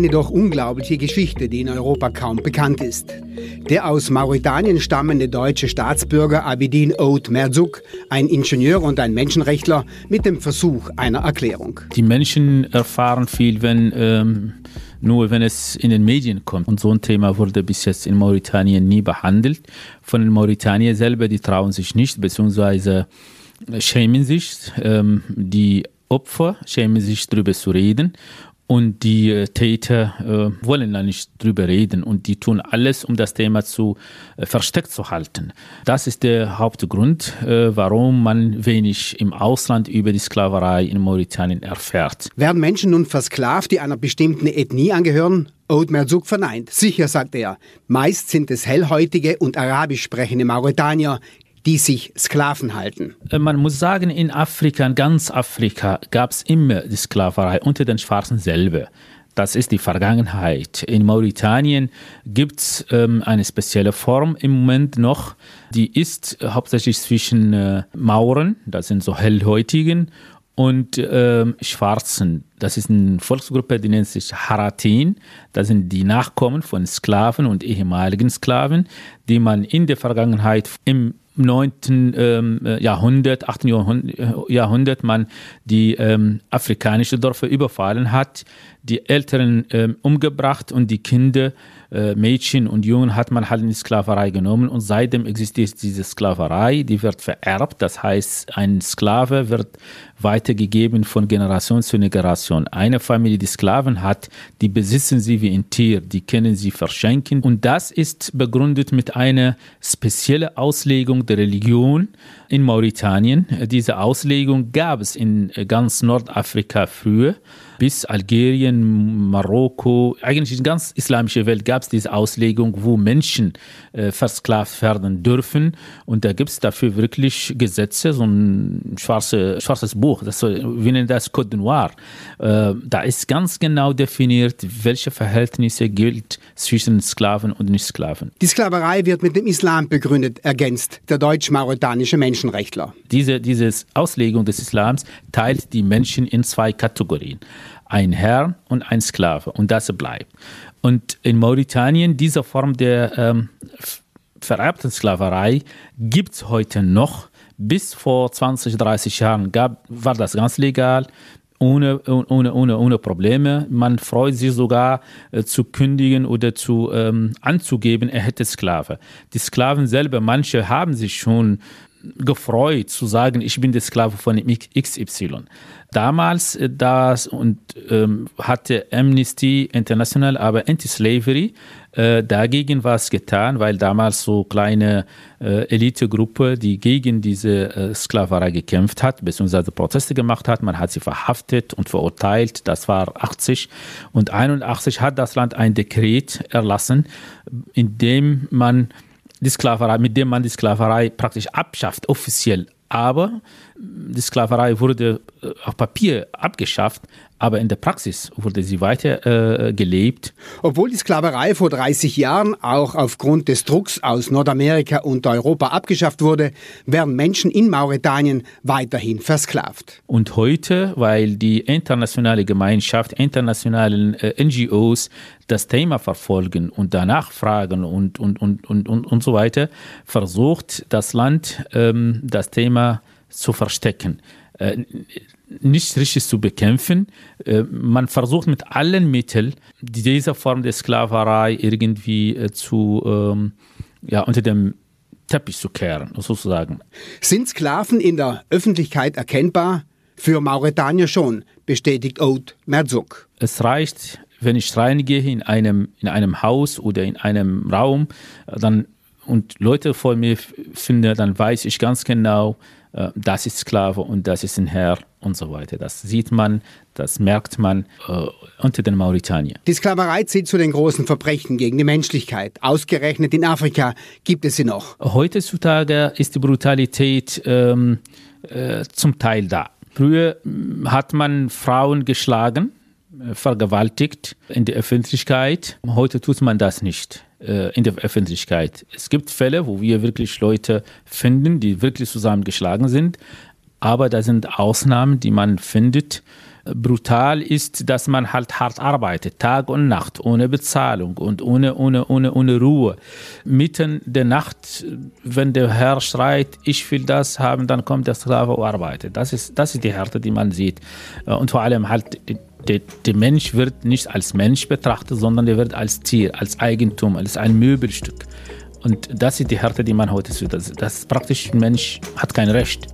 Eine doch unglaubliche Geschichte, die in Europa kaum bekannt ist. Der aus Mauretanien stammende deutsche Staatsbürger Abidin Oud Merzuk, ein Ingenieur und ein Menschenrechtler, mit dem Versuch einer Erklärung. Die Menschen erfahren viel, wenn ähm, nur wenn es in den Medien kommt. Und so ein Thema wurde bis jetzt in Mauretanien nie behandelt. Von den Mauretanier selber, die trauen sich nicht, beziehungsweise schämen sich. Ähm, die Opfer schämen sich darüber zu reden und die äh, Täter äh, wollen da nicht drüber reden und die tun alles, um das Thema zu äh, versteckt zu halten. Das ist der Hauptgrund, äh, warum man wenig im Ausland über die Sklaverei in Mauretanien erfährt. Werden Menschen nun versklavt, die einer bestimmten Ethnie angehören? Oud Merzuk verneint. Sicher, sagt er. Meist sind es hellhäutige und arabisch sprechende Mauretanier, die sich Sklaven halten. Äh, man muss sagen, in Afrika, in ganz Afrika, gab es immer die Sklaverei unter den Schwarzen selber. Das ist die Vergangenheit. In Mauretanien gibt es ähm, eine spezielle Form im Moment noch. Die ist hauptsächlich zwischen äh, Mauren, das sind so hellhäutigen, und äh, Schwarzen. Das ist eine Volksgruppe, die nennt sich Haratin. Das sind die Nachkommen von Sklaven und ehemaligen Sklaven, die man in der Vergangenheit im 9. Ähm, äh, Jahrhundert, 8. Jahrhundert man die ähm, afrikanische Dörfer überfallen hat, die Älteren ähm, umgebracht und die Kinder äh, Mädchen und Jungen hat man halt in die Sklaverei genommen und seitdem existiert diese Sklaverei, die wird vererbt, das heißt, ein Sklave wird weitergegeben von Generation zu Generation. Eine Familie, die Sklaven hat, die besitzen sie wie ein Tier, die können sie verschenken und das ist begründet mit einer speziellen Auslegung der Religion in Mauretanien. Diese Auslegung gab es in ganz Nordafrika früher bis Algerien, Marokko, eigentlich in ganz islamischer Welt gab es diese Auslegung, wo Menschen äh, versklavt werden dürfen. Und da gibt es dafür wirklich Gesetze, so ein schwarze, schwarzes Buch, das, wir nennen das Code Noir. Äh, da ist ganz genau definiert, welche Verhältnisse gilt zwischen Sklaven und Nicht-Sklaven. Die Sklaverei wird mit dem Islam begründet, ergänzt der deutsch-marokkanische Menschenrechtler. Diese, diese Auslegung des Islams teilt die Menschen in zwei Kategorien ein Herr und ein Sklave und das bleibt. Und in Mauretanien, diese Form der ähm, vererbten Sklaverei gibt es heute noch. Bis vor 20, 30 Jahren gab, war das ganz legal, ohne, ohne, ohne, ohne Probleme. Man freut sich sogar äh, zu kündigen oder zu, ähm, anzugeben, er hätte Sklave. Die Sklaven selber, manche haben sich schon gefreut zu sagen, ich bin der Sklave von XY. Damals äh, das und ähm, hatte Amnesty International, aber Anti-Slavery äh, dagegen was getan, weil damals so kleine äh, Elitegruppe, die gegen diese äh, Sklaverei gekämpft hat, beziehungsweise Proteste gemacht hat, man hat sie verhaftet und verurteilt. Das war 80 und 81 hat das Land ein Dekret erlassen, in dem man die Sklaverei, mit dem man die Sklaverei praktisch abschafft, offiziell. Aber die Sklaverei wurde äh, auf Papier abgeschafft, aber in der Praxis wurde sie weiter äh, gelebt. Obwohl die Sklaverei vor 30 Jahren auch aufgrund des Drucks aus Nordamerika und Europa abgeschafft wurde, werden Menschen in Mauretanien weiterhin versklavt. Und heute, weil die internationale Gemeinschaft, internationalen äh, NGOs das Thema verfolgen und danach fragen und, und, und, und, und, und so weiter, versucht das Land ähm, das Thema zu verstecken. Äh, nicht richtig zu bekämpfen. Äh, man versucht mit allen Mitteln, diese Form der Sklaverei irgendwie äh, zu, ähm, ja, unter dem Teppich zu kehren, sozusagen. Sind Sklaven in der Öffentlichkeit erkennbar? Für Mauretanier schon, bestätigt Oud Merzuk. Es reicht, wenn ich reingehe in einem, in einem Haus oder in einem Raum, dann und Leute vor mir finden, dann weiß ich ganz genau, das ist Sklave und das ist ein Herr und so weiter. Das sieht man, das merkt man äh, unter den Mauretaniern. Die Sklaverei zählt zu den großen Verbrechen gegen die Menschlichkeit. Ausgerechnet in Afrika gibt es sie noch. Heutzutage ist die Brutalität ähm, äh, zum Teil da. Früher hm, hat man Frauen geschlagen, äh, vergewaltigt in der Öffentlichkeit. Heute tut man das nicht äh, in der Öffentlichkeit. Es gibt Fälle, wo wir wirklich Leute finden, die wirklich zusammengeschlagen sind, aber da sind Ausnahmen, die man findet, brutal ist, dass man halt hart arbeitet, Tag und Nacht, ohne Bezahlung und ohne, ohne, ohne, ohne Ruhe. Mitten der Nacht, wenn der Herr schreit, ich will das haben, dann kommt der Sklave und arbeitet. Das ist, das ist die Härte, die man sieht. Und vor allem halt, der, der Mensch wird nicht als Mensch betrachtet, sondern er wird als Tier, als Eigentum, als ein Möbelstück. Und das ist die Härte, die man heute sieht. Das, das praktisch, Mensch hat kein Recht.